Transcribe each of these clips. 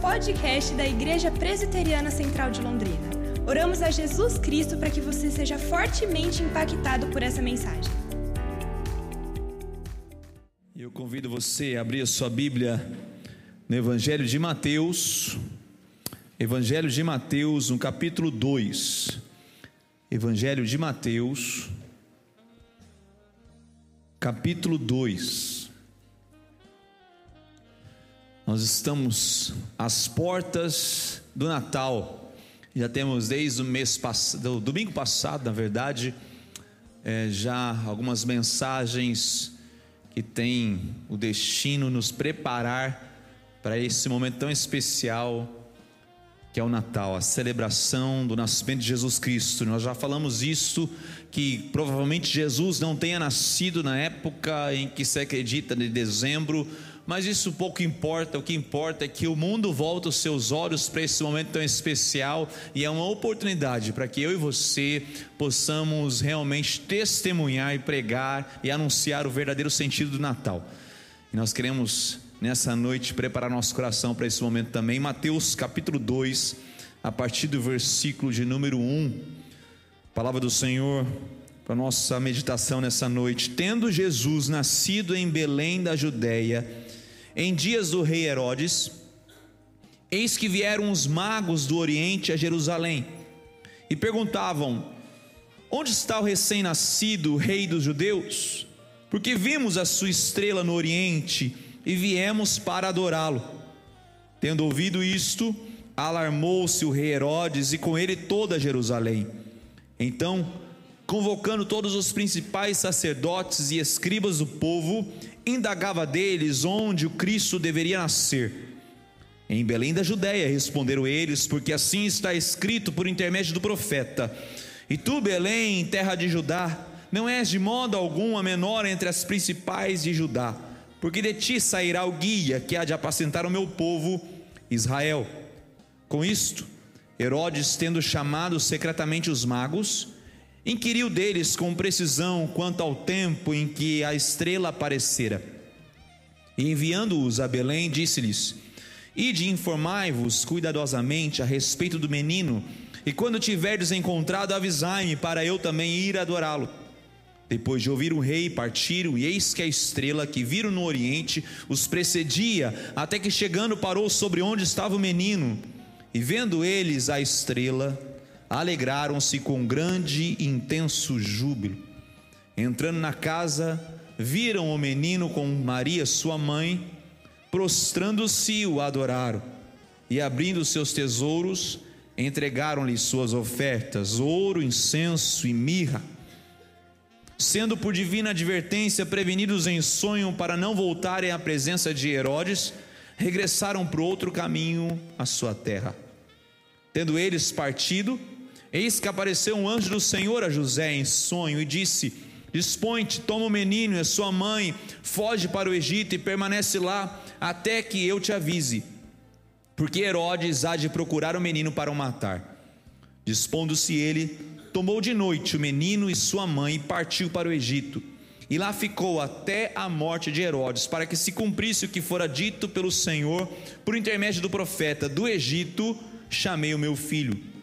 podcast da Igreja Presbiteriana Central de Londrina. Oramos a Jesus Cristo para que você seja fortemente impactado por essa mensagem. Eu convido você a abrir a sua Bíblia no Evangelho de Mateus, Evangelho de Mateus, no capítulo 2. Evangelho de Mateus, capítulo 2. Nós estamos às portas do Natal. Já temos desde o mês passado, domingo passado, na verdade, é, já algumas mensagens que têm o destino nos preparar para esse momento tão especial que é o Natal, a celebração do nascimento de Jesus Cristo. Nós já falamos isso que provavelmente Jesus não tenha nascido na época em que se acredita de dezembro, mas isso pouco importa. O que importa é que o mundo volta os seus olhos para esse momento tão especial e é uma oportunidade para que eu e você possamos realmente testemunhar e pregar e anunciar o verdadeiro sentido do Natal. E nós queremos nessa noite preparar nosso coração para esse momento também. Mateus capítulo 2, a partir do versículo de número 1. Palavra do Senhor para nossa meditação nessa noite. Tendo Jesus nascido em Belém da Judéia, em dias do rei Herodes, eis que vieram os magos do Oriente a Jerusalém e perguntavam: Onde está o recém-nascido rei dos judeus? Porque vimos a sua estrela no Oriente e viemos para adorá-lo. Tendo ouvido isto, alarmou-se o rei Herodes e com ele toda Jerusalém. Então, convocando todos os principais sacerdotes e escribas do povo, indagava deles onde o Cristo deveria nascer. Em Belém da Judéia, responderam eles, porque assim está escrito por intermédio do profeta: E tu, Belém, terra de Judá, não és de modo algum a menor entre as principais de Judá porque de ti sairá o guia que há de apacentar o meu povo Israel. Com isto, Herodes, tendo chamado secretamente os magos, inquiriu deles com precisão quanto ao tempo em que a estrela aparecera. E enviando-os a Belém, disse-lhes: Ide informai-vos cuidadosamente a respeito do menino, e quando tiverdes encontrado, avisai-me, para eu também ir adorá-lo. Depois de ouvir o rei, partiram, e eis que a estrela que viram no oriente os precedia, até que chegando parou sobre onde estava o menino. E vendo eles a estrela, alegraram-se com grande e intenso júbilo. Entrando na casa, viram o menino com Maria, sua mãe, prostrando-se o adoraram, e abrindo seus tesouros, entregaram-lhe suas ofertas: ouro, incenso e mirra sendo por divina advertência prevenidos em sonho para não voltarem à presença de Herodes, regressaram para outro caminho à sua terra. Tendo eles partido, eis que apareceu um anjo do Senhor a José em sonho e disse: Dispõe-te, toma o menino e a sua mãe, foge para o Egito e permanece lá até que eu te avise, porque Herodes há de procurar o menino para o matar. Dispondo-se ele, tomou de noite o menino e sua mãe e partiu para o Egito. E lá ficou até a morte de Herodes, para que se cumprisse o que fora dito pelo Senhor por intermédio do profeta: Do Egito chamei o meu filho.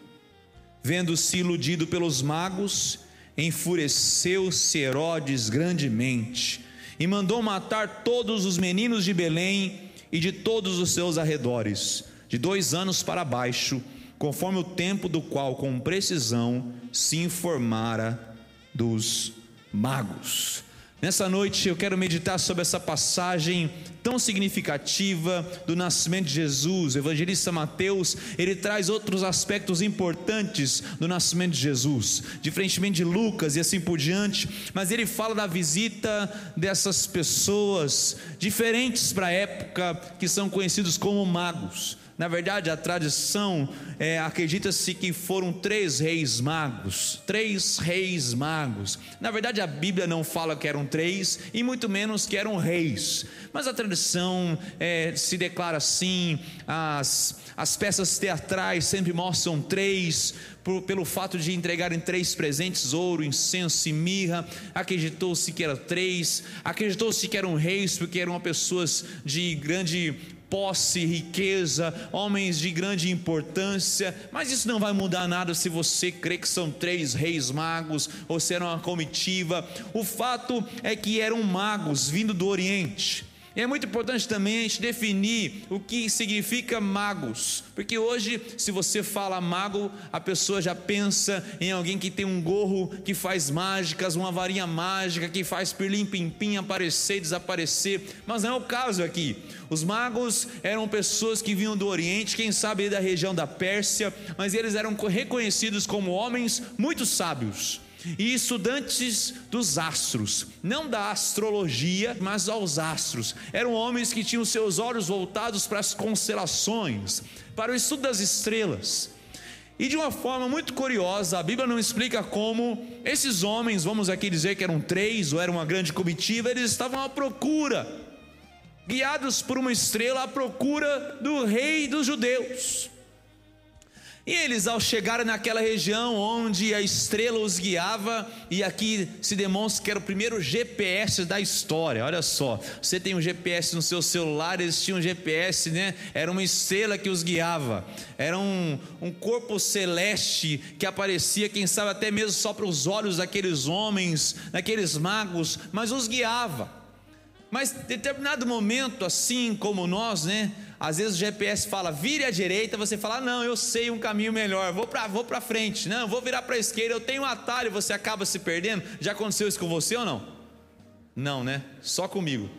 Vendo-se iludido pelos magos, enfureceu-se Herodes grandemente e mandou matar todos os meninos de Belém e de todos os seus arredores, de dois anos para baixo conforme o tempo do qual com precisão se informara dos magos. Nessa noite eu quero meditar sobre essa passagem tão significativa do nascimento de Jesus. O evangelista Mateus, ele traz outros aspectos importantes do nascimento de Jesus, diferentemente de Lucas e assim por diante, mas ele fala da visita dessas pessoas diferentes para a época que são conhecidos como magos. Na verdade, a tradição é, acredita-se que foram três reis magos, três reis magos. Na verdade, a Bíblia não fala que eram três e muito menos que eram reis. Mas a tradição é, se declara assim. As, as peças teatrais sempre mostram três, por, pelo fato de entregarem três presentes: ouro, incenso e mirra. Acreditou-se que eram três. Acreditou-se que eram reis porque eram pessoas de grande posse, riqueza, homens de grande importância, mas isso não vai mudar nada se você crê que são três reis magos ou se era uma comitiva. O fato é que eram magos vindo do Oriente. E é muito importante também a gente definir o que significa magos, porque hoje, se você fala mago, a pessoa já pensa em alguém que tem um gorro que faz mágicas, uma varinha mágica que faz pirlim-pim-pim aparecer e desaparecer, mas não é o caso aqui. Os magos eram pessoas que vinham do Oriente, quem sabe da região da Pérsia, mas eles eram reconhecidos como homens muito sábios e estudantes dos astros, não da astrologia, mas aos astros. Eram homens que tinham seus olhos voltados para as constelações, para o estudo das estrelas. E de uma forma muito curiosa, a Bíblia não explica como esses homens, vamos aqui dizer que eram três ou era uma grande comitiva, eles estavam à procura, guiados por uma estrela à procura do rei dos judeus. E eles, ao chegar naquela região onde a estrela os guiava, e aqui se demonstra que era o primeiro GPS da história. Olha só, você tem um GPS no seu celular, eles tinham um GPS, né? Era uma estrela que os guiava, era um, um corpo celeste que aparecia, quem sabe até mesmo só para os olhos daqueles homens, daqueles magos, mas os guiava. Mas em determinado momento, assim como nós, né? Às vezes o GPS fala vire à direita, você fala, ah, não, eu sei um caminho melhor, vou para vou para frente, não, vou virar para a esquerda, eu tenho um atalho, você acaba se perdendo. Já aconteceu isso com você ou não? Não, né? Só comigo.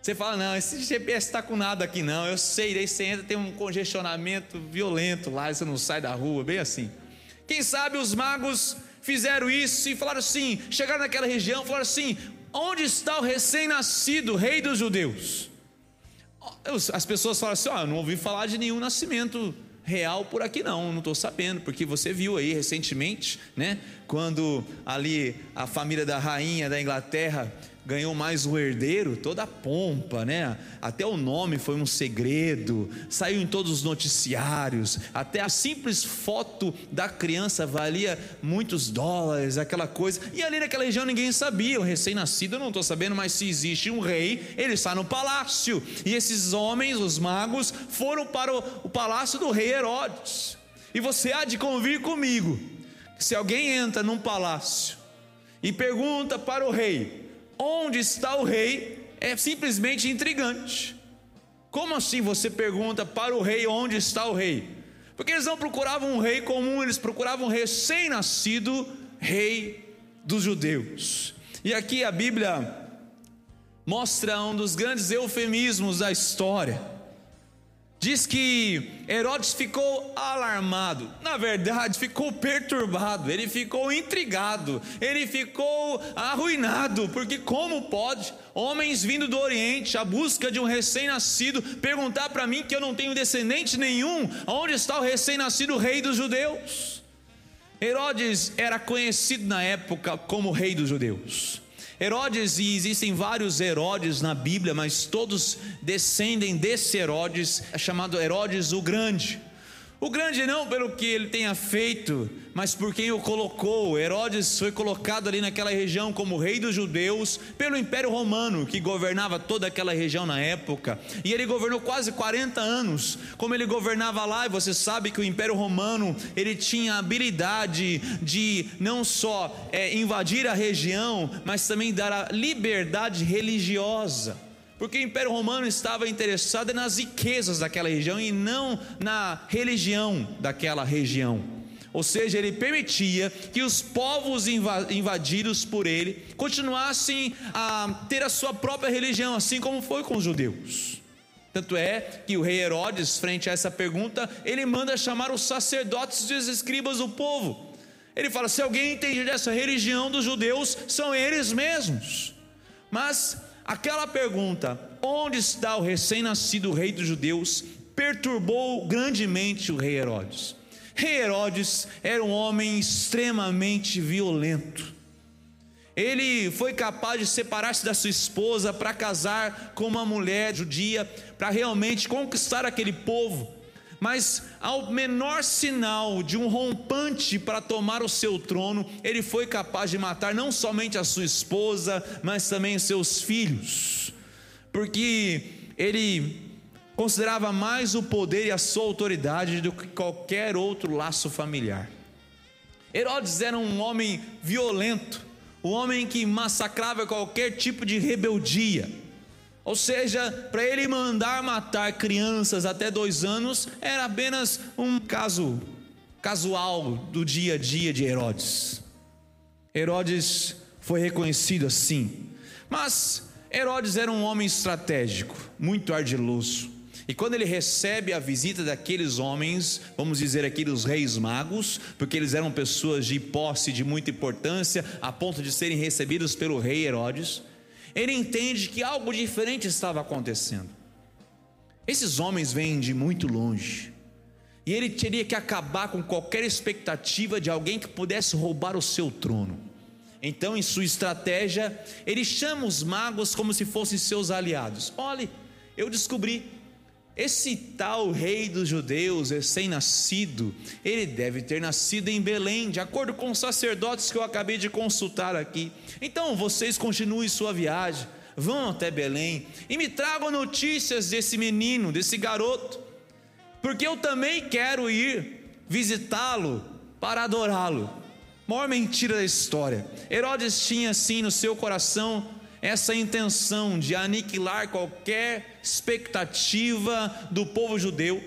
Você fala, não, esse GPS está com nada aqui, não. Eu sei, daí você entra, tem um congestionamento violento lá, você não sai da rua, bem assim. Quem sabe os magos fizeram isso e falaram assim, chegaram naquela região, falaram assim: Onde está o recém-nascido rei dos judeus? As pessoas falam assim: eu não ouvi falar de nenhum nascimento real por aqui não, não estou sabendo, porque você viu aí recentemente, né? Quando ali a família da rainha da Inglaterra ganhou mais um herdeiro, toda a pompa, né? Até o nome foi um segredo, saiu em todos os noticiários, até a simples foto da criança valia muitos dólares, aquela coisa. E ali naquela região ninguém sabia, o recém-nascido não estou sabendo, mas se existe um rei, ele está no palácio. E esses homens, os magos, foram para o, o palácio do rei Herodes. E você há de convir comigo, se alguém entra num palácio e pergunta para o rei, onde está o rei é simplesmente intrigante. Como assim você pergunta para o rei onde está o rei? Porque eles não procuravam um rei comum, eles procuravam um recém-nascido rei dos judeus. E aqui a Bíblia mostra um dos grandes eufemismos da história diz que Herodes ficou alarmado, na verdade, ficou perturbado, ele ficou intrigado, ele ficou arruinado, porque como pode homens vindo do Oriente à busca de um recém-nascido perguntar para mim que eu não tenho descendente nenhum, onde está o recém-nascido rei dos judeus? Herodes era conhecido na época como rei dos judeus. Herodes, e existem vários Herodes na Bíblia, mas todos descendem desse Herodes, é chamado Herodes o Grande. O grande não pelo que ele tenha feito, mas por quem o colocou. Herodes foi colocado ali naquela região como rei dos judeus pelo Império Romano, que governava toda aquela região na época. E ele governou quase 40 anos. Como ele governava lá, e você sabe que o Império Romano ele tinha a habilidade de não só é, invadir a região, mas também dar a liberdade religiosa porque o Império Romano estava interessado nas riquezas daquela região e não na religião daquela região. Ou seja, ele permitia que os povos invadidos por ele continuassem a ter a sua própria religião, assim como foi com os judeus. Tanto é que o rei Herodes, frente a essa pergunta, ele manda chamar os sacerdotes e os escribas do povo. Ele fala: se alguém entende dessa religião dos judeus, são eles mesmos. Mas Aquela pergunta, onde está o recém-nascido rei dos judeus, perturbou grandemente o rei Herodes. Rei Herodes era um homem extremamente violento. Ele foi capaz de separar-se da sua esposa para casar com uma mulher judia, para realmente conquistar aquele povo mas ao menor sinal de um rompante para tomar o seu trono, ele foi capaz de matar não somente a sua esposa, mas também os seus filhos, porque ele considerava mais o poder e a sua autoridade do que qualquer outro laço familiar. Herodes era um homem violento, um homem que massacrava qualquer tipo de rebeldia. Ou seja, para ele mandar matar crianças até dois anos era apenas um caso casual do dia a dia de Herodes. Herodes foi reconhecido assim, mas Herodes era um homem estratégico, muito ardiloso. E quando ele recebe a visita daqueles homens, vamos dizer aqui dos reis magos, porque eles eram pessoas de posse de muita importância, a ponto de serem recebidos pelo rei Herodes, ele entende que algo diferente estava acontecendo. Esses homens vêm de muito longe, e ele teria que acabar com qualquer expectativa de alguém que pudesse roubar o seu trono. Então, em sua estratégia, ele chama os magos como se fossem seus aliados. Olhe, eu descobri esse tal rei dos judeus, recém-nascido, ele deve ter nascido em Belém, de acordo com os sacerdotes que eu acabei de consultar aqui. Então vocês continuem sua viagem, vão até Belém e me tragam notícias desse menino, desse garoto, porque eu também quero ir visitá-lo para adorá-lo. Maior mentira da história. Herodes tinha assim no seu coração essa intenção de aniquilar qualquer expectativa do povo judeu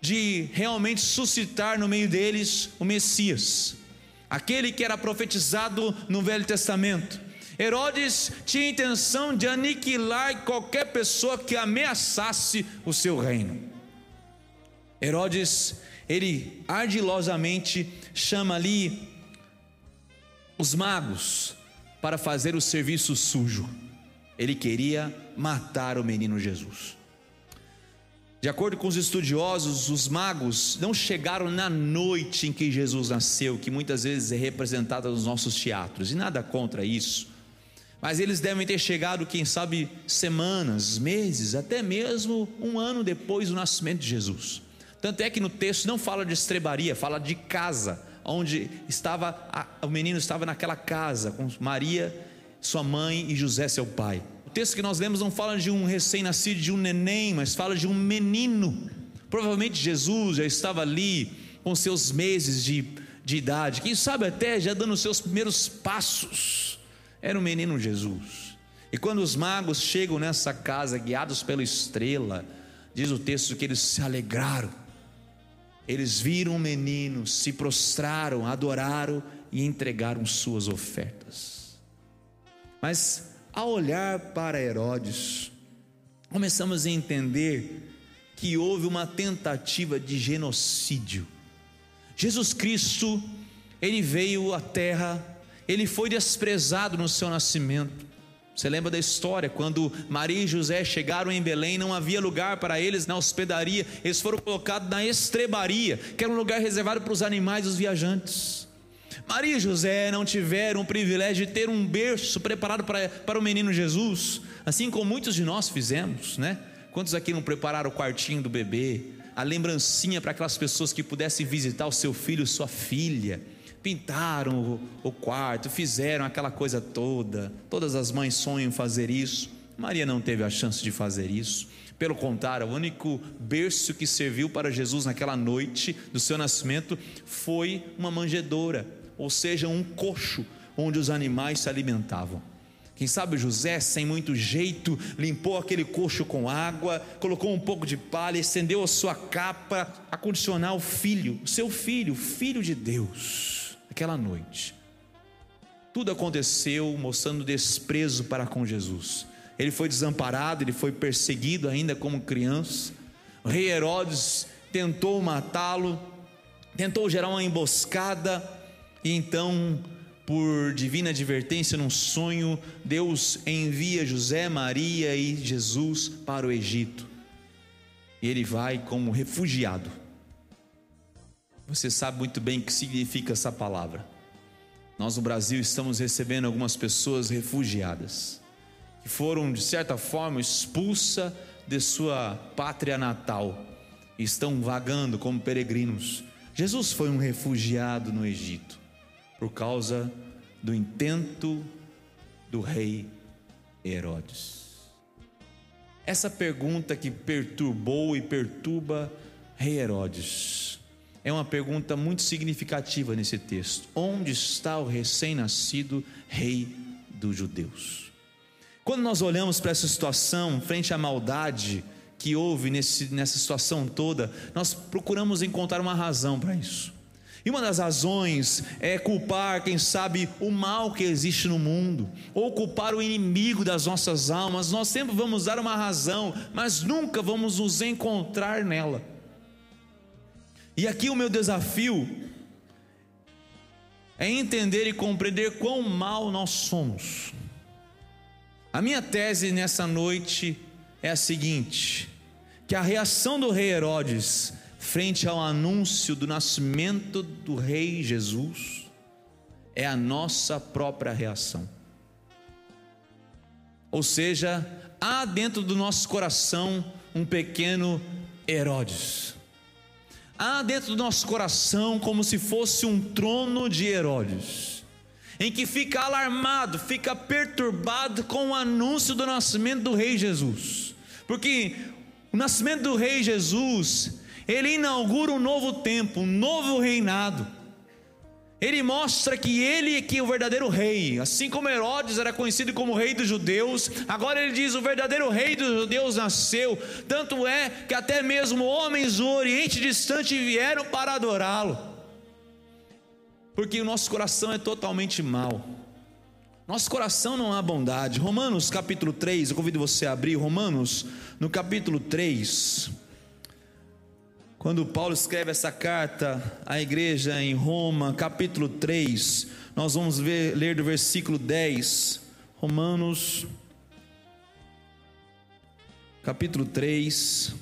de realmente suscitar no meio deles o Messias, aquele que era profetizado no Velho Testamento. Herodes tinha a intenção de aniquilar qualquer pessoa que ameaçasse o seu reino. Herodes, ele ardilosamente chama ali os magos, para fazer o serviço sujo. Ele queria matar o menino Jesus. De acordo com os estudiosos, os magos não chegaram na noite em que Jesus nasceu, que muitas vezes é representada nos nossos teatros, e nada contra isso. Mas eles devem ter chegado, quem sabe, semanas, meses, até mesmo um ano depois do nascimento de Jesus. Tanto é que no texto não fala de estrebaria, fala de casa onde estava o menino estava naquela casa com Maria, sua mãe e José, seu pai. O texto que nós lemos não fala de um recém-nascido, de um neném, mas fala de um menino. Provavelmente Jesus já estava ali com seus meses de, de idade, quem sabe até já dando os seus primeiros passos. Era o menino Jesus. E quando os magos chegam nessa casa, guiados pela estrela, diz o texto que eles se alegraram eles viram o menino, se prostraram, adoraram e entregaram suas ofertas. Mas ao olhar para Herodes, começamos a entender que houve uma tentativa de genocídio. Jesus Cristo, ele veio à terra, ele foi desprezado no seu nascimento. Você lembra da história? Quando Maria e José chegaram em Belém, não havia lugar para eles na hospedaria, eles foram colocados na estrebaria, que era um lugar reservado para os animais e os viajantes. Maria e José não tiveram o privilégio de ter um berço preparado para, para o menino Jesus, assim como muitos de nós fizemos, né? Quantos aqui não prepararam o quartinho do bebê, a lembrancinha para aquelas pessoas que pudessem visitar o seu filho, sua filha? Pintaram o, quarto, fizeram aquela coisa toda. Todas as mães sonham fazer isso. Maria não teve a chance de fazer isso. Pelo contrário, o único berço que serviu para Jesus naquela noite do seu nascimento foi uma manjedoura, ou seja, um coxo onde os animais se alimentavam. Quem sabe José, sem muito jeito, limpou aquele coxo com água, colocou um pouco de palha, estendeu a sua capa a condicionar o filho, o seu filho, o filho de Deus aquela noite. Tudo aconteceu mostrando desprezo para com Jesus. Ele foi desamparado, ele foi perseguido ainda como criança. O rei Herodes tentou matá-lo, tentou gerar uma emboscada, e então, por divina advertência num sonho, Deus envia José, Maria e Jesus para o Egito. E ele vai como refugiado você sabe muito bem o que significa essa palavra. Nós no Brasil estamos recebendo algumas pessoas refugiadas, que foram, de certa forma, expulsas de sua pátria natal e estão vagando como peregrinos. Jesus foi um refugiado no Egito, por causa do intento do rei Herodes. essa pergunta que perturbou e perturba rei Herodes. É uma pergunta muito significativa nesse texto. Onde está o recém-nascido rei dos judeus? Quando nós olhamos para essa situação, frente à maldade que houve nesse, nessa situação toda, nós procuramos encontrar uma razão para isso. E uma das razões é culpar, quem sabe, o mal que existe no mundo, ou culpar o inimigo das nossas almas. Nós sempre vamos dar uma razão, mas nunca vamos nos encontrar nela. E aqui o meu desafio é entender e compreender quão mal nós somos. A minha tese nessa noite é a seguinte: que a reação do rei Herodes frente ao anúncio do nascimento do Rei Jesus, é a nossa própria reação. Ou seja, há dentro do nosso coração um pequeno Herodes. Há dentro do nosso coração como se fosse um trono de Herodes, em que fica alarmado, fica perturbado com o anúncio do nascimento do Rei Jesus, porque o nascimento do Rei Jesus ele inaugura um novo tempo, um novo reinado. Ele mostra que ele é que é o verdadeiro rei, assim como Herodes era conhecido como rei dos judeus, agora ele diz: o verdadeiro rei dos judeus nasceu. Tanto é que até mesmo homens do Oriente distante vieram para adorá-lo, porque o nosso coração é totalmente mau. Nosso coração não há bondade. Romanos capítulo 3, eu convido você a abrir Romanos no capítulo 3. Quando Paulo escreve essa carta à igreja em Roma, capítulo 3, nós vamos ver, ler do versículo 10, Romanos, capítulo 3,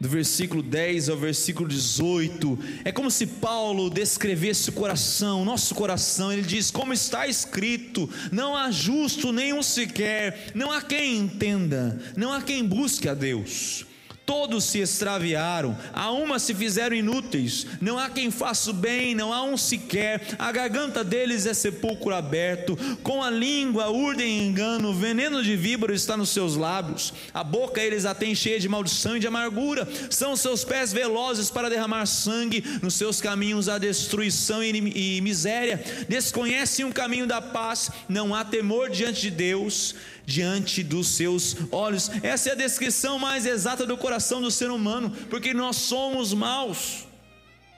do versículo 10 ao versículo 18, é como se Paulo descrevesse o coração, nosso coração, ele diz: Como está escrito, não há justo nenhum sequer, não há quem entenda, não há quem busque a Deus. Todos se extraviaram, a uma se fizeram inúteis, não há quem faça o bem, não há um sequer, a garganta deles é sepulcro aberto, com a língua urdem engano, veneno de víbora está nos seus lábios, a boca eles a têm cheia de maldição e de amargura, são seus pés velozes para derramar sangue, nos seus caminhos há destruição e miséria, desconhecem o caminho da paz, não há temor diante de Deus, diante dos seus olhos. Essa é a descrição mais exata do coração do ser humano, porque nós somos maus.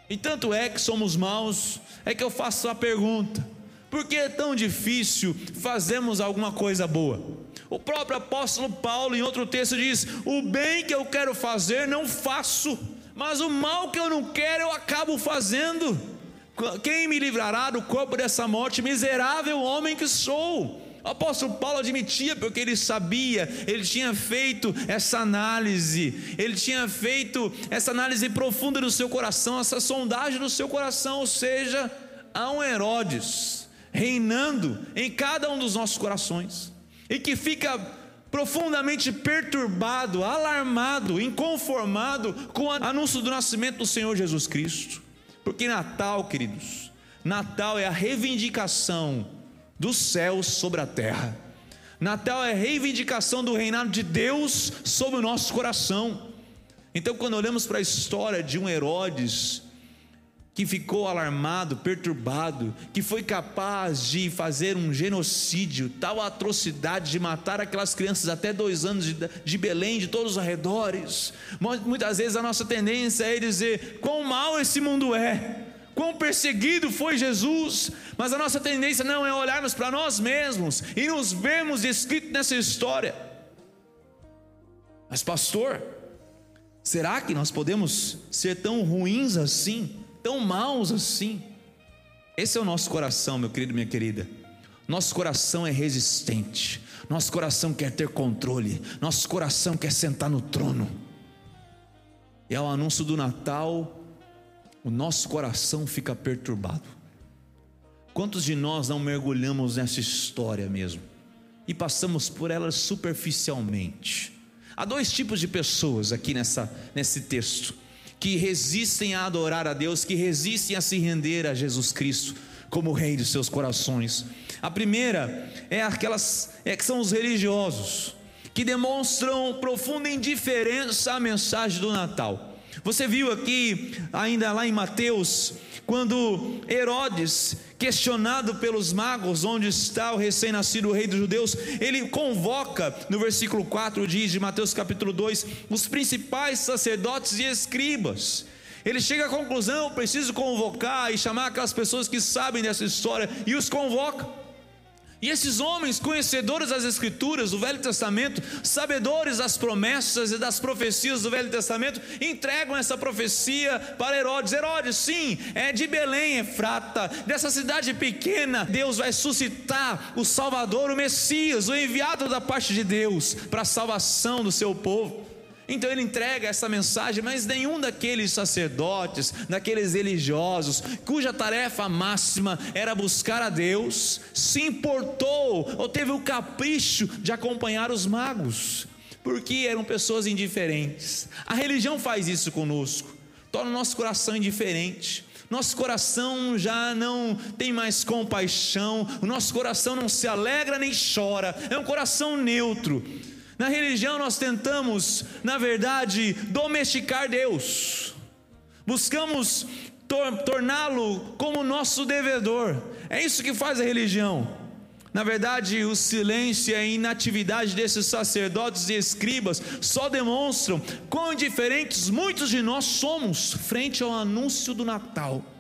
E tanto é que somos maus, é que eu faço a pergunta: por que é tão difícil fazermos alguma coisa boa? O próprio apóstolo Paulo, em outro texto, diz: O bem que eu quero fazer, não faço, mas o mal que eu não quero, eu acabo fazendo. Quem me livrará do corpo dessa morte? Miserável homem que sou. O apóstolo Paulo admitia, porque ele sabia, ele tinha feito essa análise, ele tinha feito essa análise profunda do seu coração, essa sondagem do seu coração, ou seja, há um Herodes reinando em cada um dos nossos corações, e que fica profundamente perturbado, alarmado, inconformado com o anúncio do nascimento do Senhor Jesus Cristo, porque Natal, queridos, Natal é a reivindicação dos céus sobre a terra. Natal é reivindicação do reinado de Deus sobre o nosso coração. Então, quando olhamos para a história de um Herodes que ficou alarmado, perturbado, que foi capaz de fazer um genocídio, tal atrocidade de matar aquelas crianças até dois anos de, de Belém, de todos os arredores. Muitas vezes a nossa tendência é dizer: quão mal esse mundo é quão perseguido foi Jesus, mas a nossa tendência não é olharmos para nós mesmos e nos vermos escrito nessa história. Mas, pastor, será que nós podemos ser tão ruins assim, tão maus assim? Esse é o nosso coração, meu querido, minha querida. Nosso coração é resistente, nosso coração quer ter controle, nosso coração quer sentar no trono. E ao anúncio do Natal, o nosso coração fica perturbado. Quantos de nós não mergulhamos nessa história mesmo e passamos por ela superficialmente? Há dois tipos de pessoas aqui nessa, nesse texto que resistem a adorar a Deus, que resistem a se render a Jesus Cristo como Rei de seus corações. A primeira é aquelas é que são os religiosos que demonstram profunda indiferença à mensagem do Natal. Você viu aqui, ainda lá em Mateus, quando Herodes, questionado pelos magos, onde está o recém-nascido rei dos judeus, ele convoca, no versículo 4 diz de Mateus capítulo 2, os principais sacerdotes e escribas. Ele chega à conclusão: preciso convocar e chamar aquelas pessoas que sabem dessa história, e os convoca. E esses homens, conhecedores das Escrituras, do Velho Testamento, sabedores das promessas e das profecias do Velho Testamento, entregam essa profecia para Herodes. Herodes, sim, é de Belém, Efrata, dessa cidade pequena, Deus vai suscitar o Salvador, o Messias, o enviado da parte de Deus para a salvação do seu povo. Então ele entrega essa mensagem, mas nenhum daqueles sacerdotes, daqueles religiosos, cuja tarefa máxima era buscar a Deus, se importou ou teve o capricho de acompanhar os magos, porque eram pessoas indiferentes. A religião faz isso conosco, torna o nosso coração indiferente. Nosso coração já não tem mais compaixão, o nosso coração não se alegra nem chora, é um coração neutro. Na religião nós tentamos, na verdade, domesticar Deus, buscamos tor torná-lo como nosso devedor, é isso que faz a religião. Na verdade, o silêncio e a inatividade desses sacerdotes e escribas só demonstram quão indiferentes muitos de nós somos frente ao anúncio do Natal.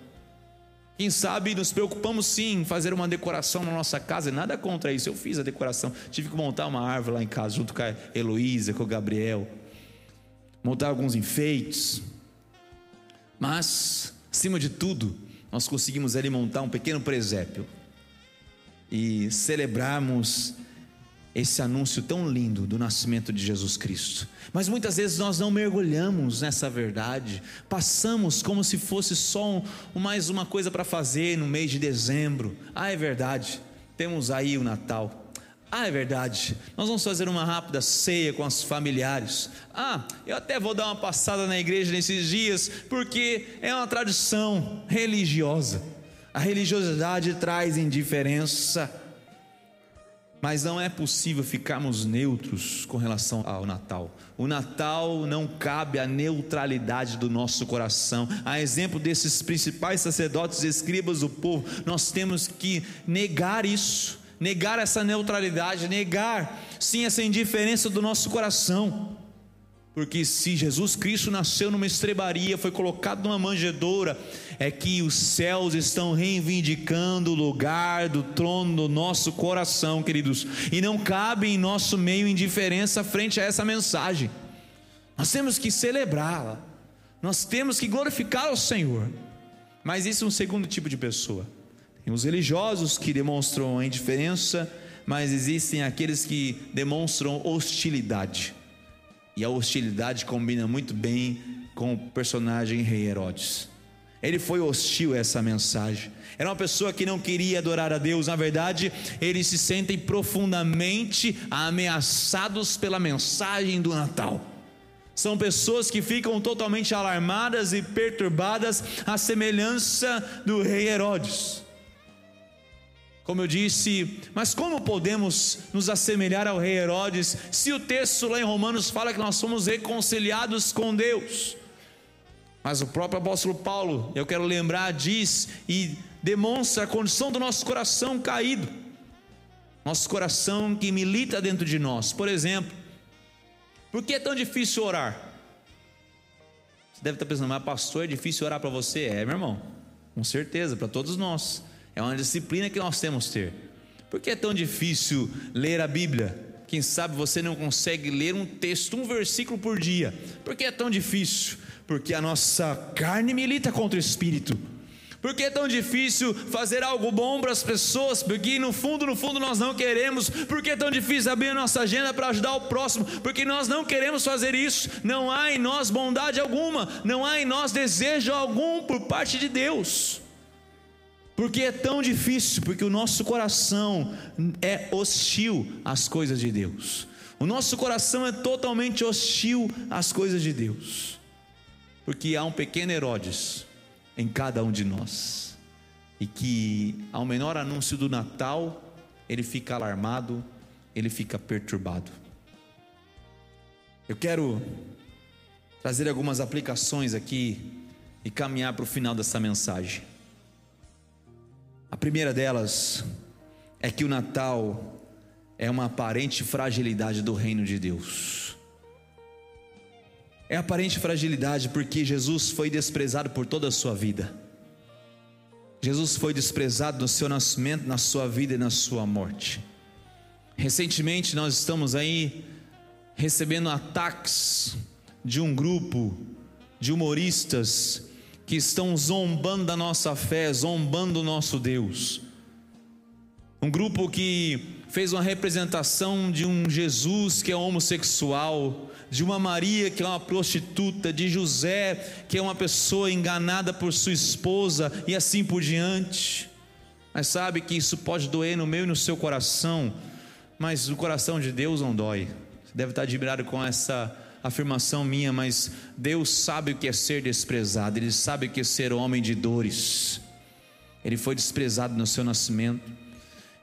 Quem sabe nos preocupamos sim em fazer uma decoração na nossa casa, nada contra isso. Eu fiz a decoração, tive que montar uma árvore lá em casa, junto com a Heloísa, com o Gabriel, montar alguns enfeites. Mas, acima de tudo, nós conseguimos ali montar um pequeno presépio e celebrarmos esse anúncio tão lindo do nascimento de Jesus Cristo. Mas muitas vezes nós não mergulhamos nessa verdade, passamos como se fosse só um, mais uma coisa para fazer no mês de dezembro. Ah, é verdade, temos aí o Natal. Ah, é verdade, nós vamos fazer uma rápida ceia com os familiares. Ah, eu até vou dar uma passada na igreja nesses dias, porque é uma tradição religiosa. A religiosidade traz indiferença mas não é possível ficarmos neutros com relação ao Natal. O Natal não cabe à neutralidade do nosso coração. A exemplo desses principais sacerdotes escribas do povo, nós temos que negar isso, negar essa neutralidade, negar sim essa indiferença do nosso coração. Porque se Jesus Cristo nasceu numa estrebaria, foi colocado numa manjedoura, é que os céus estão reivindicando o lugar do trono do nosso coração, queridos. E não cabe em nosso meio indiferença frente a essa mensagem. Nós temos que celebrá-la. Nós temos que glorificar o Senhor. Mas isso é um segundo tipo de pessoa. Tem os religiosos que demonstram a indiferença, mas existem aqueles que demonstram hostilidade. E a hostilidade combina muito bem com o personagem Rei Herodes. Ele foi hostil a essa mensagem. Era uma pessoa que não queria adorar a Deus. Na verdade, eles se sentem profundamente ameaçados pela mensagem do Natal. São pessoas que ficam totalmente alarmadas e perturbadas, à semelhança do rei Herodes. Como eu disse, mas como podemos nos assemelhar ao rei Herodes se o texto lá em Romanos fala que nós somos reconciliados com Deus? Mas o próprio apóstolo Paulo, eu quero lembrar, diz e demonstra a condição do nosso coração caído, nosso coração que milita dentro de nós. Por exemplo, por que é tão difícil orar? Você deve estar pensando, mas pastor, é difícil orar para você? É, meu irmão, com certeza, para todos nós. É uma disciplina que nós temos que ter. Por que é tão difícil ler a Bíblia? Quem sabe você não consegue ler um texto, um versículo por dia. Por que é tão difícil? Porque a nossa carne milita contra o espírito. Por que é tão difícil fazer algo bom para as pessoas? Porque no fundo, no fundo nós não queremos. Por que é tão difícil abrir a nossa agenda para ajudar o próximo? Porque nós não queremos fazer isso. Não há em nós bondade alguma, não há em nós desejo algum por parte de Deus. Porque é tão difícil? Porque o nosso coração é hostil às coisas de Deus. O nosso coração é totalmente hostil às coisas de Deus. Porque há um pequeno Herodes em cada um de nós. E que ao menor anúncio do Natal, ele fica alarmado, ele fica perturbado. Eu quero trazer algumas aplicações aqui e caminhar para o final dessa mensagem. A primeira delas é que o Natal é uma aparente fragilidade do reino de Deus. É aparente fragilidade porque Jesus foi desprezado por toda a sua vida. Jesus foi desprezado no seu nascimento, na sua vida e na sua morte. Recentemente nós estamos aí recebendo ataques de um grupo de humoristas que estão zombando da nossa fé, zombando do nosso Deus. Um grupo que fez uma representação de um Jesus que é homossexual, de uma Maria que é uma prostituta, de José que é uma pessoa enganada por sua esposa e assim por diante. Mas sabe que isso pode doer no meu e no seu coração, mas o coração de Deus não dói. Você deve estar admirado com essa afirmação minha, mas Deus sabe o que é ser desprezado, Ele sabe o que é ser homem de dores. Ele foi desprezado no seu nascimento,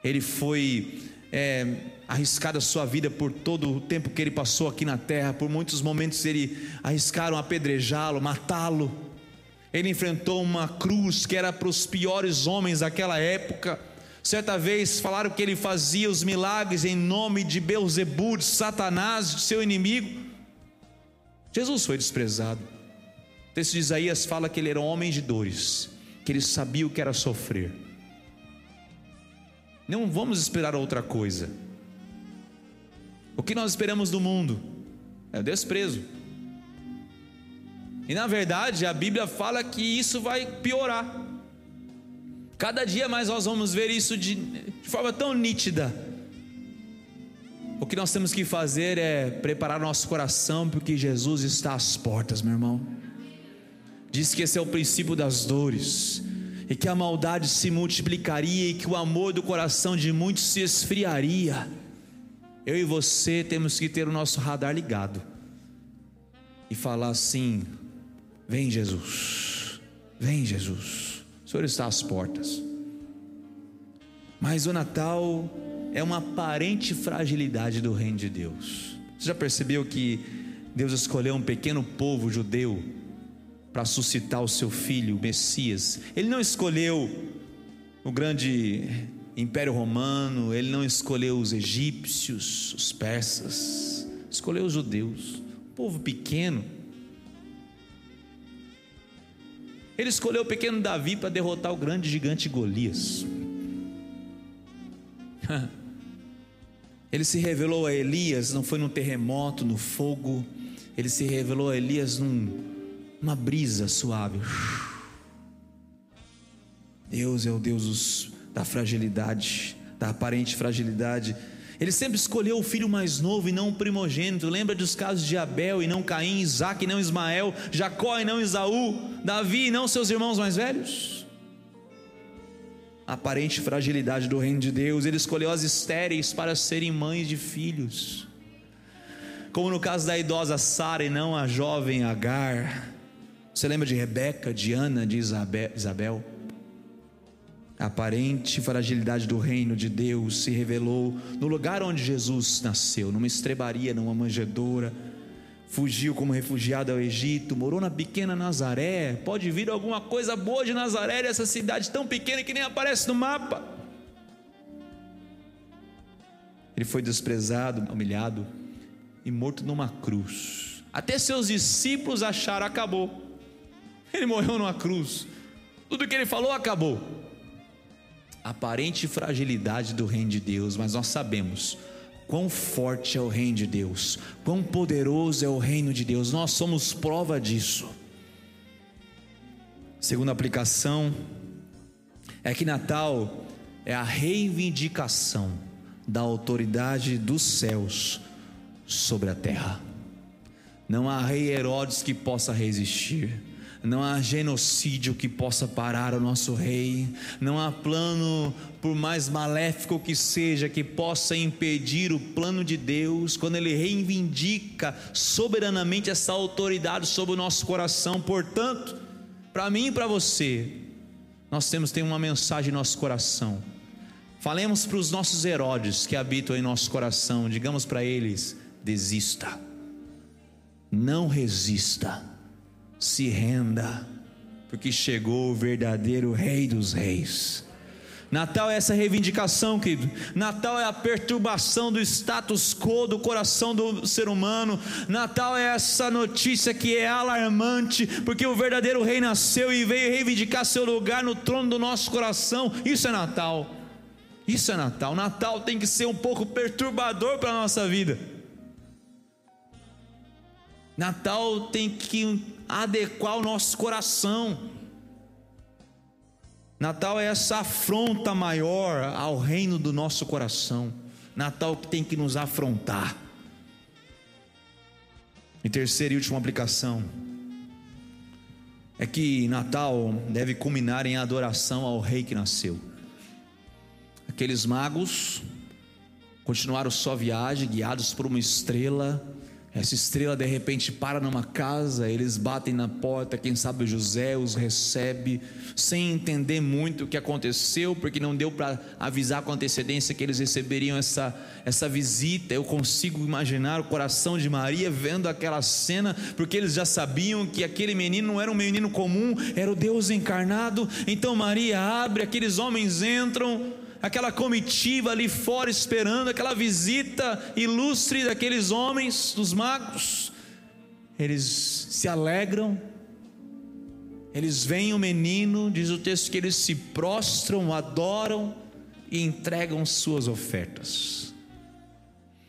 ele foi é, arriscado a sua vida por todo o tempo que ele passou aqui na terra, por muitos momentos ele arriscaram apedrejá-lo, matá-lo. Ele enfrentou uma cruz que era para os piores homens daquela época. Certa vez falaram que ele fazia os milagres em nome de Beuzebu, de Satanás, de seu inimigo. Jesus foi desprezado. O texto de Isaías fala que ele era um homem de dores, que ele sabia o que era sofrer. Não vamos esperar outra coisa. O que nós esperamos do mundo é o desprezo. E na verdade a Bíblia fala que isso vai piorar. Cada dia mais nós vamos ver isso de, de forma tão nítida. O que nós temos que fazer é preparar nosso coração, porque Jesus está às portas, meu irmão. Diz que esse é o princípio das dores, e que a maldade se multiplicaria, e que o amor do coração de muitos se esfriaria. Eu e você temos que ter o nosso radar ligado e falar assim: Vem Jesus, vem Jesus, o Senhor está às portas. Mas o Natal é uma aparente fragilidade do reino de Deus. Você já percebeu que Deus escolheu um pequeno povo judeu para suscitar o seu filho, o Messias? Ele não escolheu o grande Império Romano, ele não escolheu os egípcios, os persas, escolheu os judeus, um povo pequeno. Ele escolheu o pequeno Davi para derrotar o grande gigante Golias. Ele se revelou a Elias, não foi num terremoto, no fogo, ele se revelou a Elias num, numa brisa suave. Deus é o Deus da fragilidade, da aparente fragilidade. Ele sempre escolheu o filho mais novo e não o primogênito. Lembra dos casos de Abel e não Caim, Isaac e não Ismael, Jacó e não Isaú, Davi e não seus irmãos mais velhos? Aparente fragilidade do reino de Deus, ele escolheu as estéreis para serem mães de filhos. Como no caso da idosa Sara e não a jovem Agar. Você lembra de Rebeca, de Ana, de Isabel? A aparente fragilidade do reino de Deus se revelou no lugar onde Jesus nasceu, numa estrebaria, numa manjedoura fugiu como refugiado ao Egito, morou na pequena Nazaré. Pode vir alguma coisa boa de Nazaré, essa cidade tão pequena que nem aparece no mapa. Ele foi desprezado, humilhado e morto numa cruz. Até seus discípulos acharam acabou. Ele morreu numa cruz. Tudo que ele falou acabou. Aparente fragilidade do reino de Deus, mas nós sabemos Quão forte é o reino de Deus, quão poderoso é o reino de Deus, nós somos prova disso. Segunda aplicação é que Natal é a reivindicação da autoridade dos céus sobre a terra. Não há rei Herodes que possa resistir não há genocídio que possa parar o nosso rei, não há plano, por mais maléfico que seja, que possa impedir o plano de Deus, quando Ele reivindica soberanamente essa autoridade sobre o nosso coração. Portanto, para mim e para você, nós temos ter uma mensagem em nosso coração. Falemos para os nossos Herodes que habitam em nosso coração, digamos para eles: desista, não resista, se renda, porque chegou o verdadeiro Rei dos Reis. Natal é essa reivindicação, querido. Natal é a perturbação do status quo do coração do ser humano. Natal é essa notícia que é alarmante, porque o verdadeiro rei nasceu e veio reivindicar seu lugar no trono do nosso coração. Isso é Natal. Isso é Natal. Natal tem que ser um pouco perturbador para a nossa vida. Natal tem que adequar o nosso coração. Natal é essa afronta maior ao reino do nosso coração. Natal que tem que nos afrontar. E terceira e última aplicação é que Natal deve culminar em adoração ao rei que nasceu. Aqueles magos continuaram sua viagem guiados por uma estrela essa estrela de repente para numa casa, eles batem na porta, quem sabe José os recebe, sem entender muito o que aconteceu, porque não deu para avisar com antecedência que eles receberiam essa, essa visita. Eu consigo imaginar o coração de Maria vendo aquela cena, porque eles já sabiam que aquele menino não era um menino comum, era o Deus encarnado. Então Maria abre, aqueles homens entram aquela comitiva ali fora esperando aquela visita ilustre daqueles homens, dos magos. Eles se alegram, eles veem o menino, diz o texto que eles se prostram, adoram e entregam suas ofertas.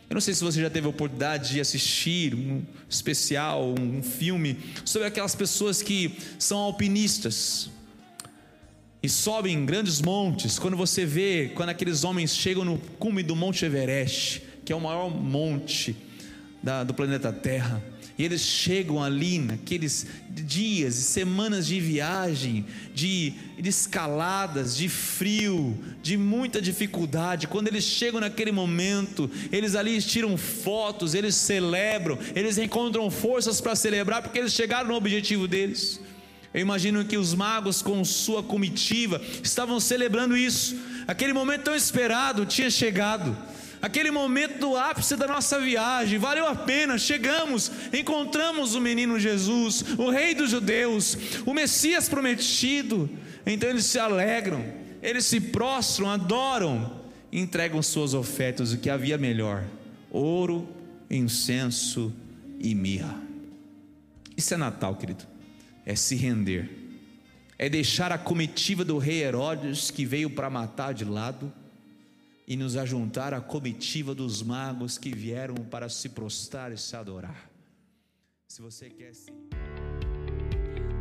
Eu não sei se você já teve a oportunidade de assistir um especial, um filme sobre aquelas pessoas que são alpinistas e sobem grandes montes. Quando você vê, quando aqueles homens chegam no cume do Monte Everest, que é o maior monte da, do planeta Terra, e eles chegam ali naqueles dias e semanas de viagem, de, de escaladas, de frio, de muita dificuldade. Quando eles chegam naquele momento, eles ali tiram fotos, eles celebram, eles encontram forças para celebrar, porque eles chegaram no objetivo deles. Eu imagino que os magos, com sua comitiva, estavam celebrando isso. Aquele momento tão esperado tinha chegado. Aquele momento do ápice da nossa viagem, valeu a pena, chegamos, encontramos o menino Jesus, o Rei dos Judeus, o Messias prometido. Então eles se alegram, eles se prostram, adoram, entregam suas ofertas, o que havia melhor: ouro, incenso e mirra. Isso é Natal, querido é se render, é deixar a comitiva do rei Herodes que veio para matar de lado e nos ajuntar à comitiva dos magos que vieram para se prostrar e se adorar. Se você quer se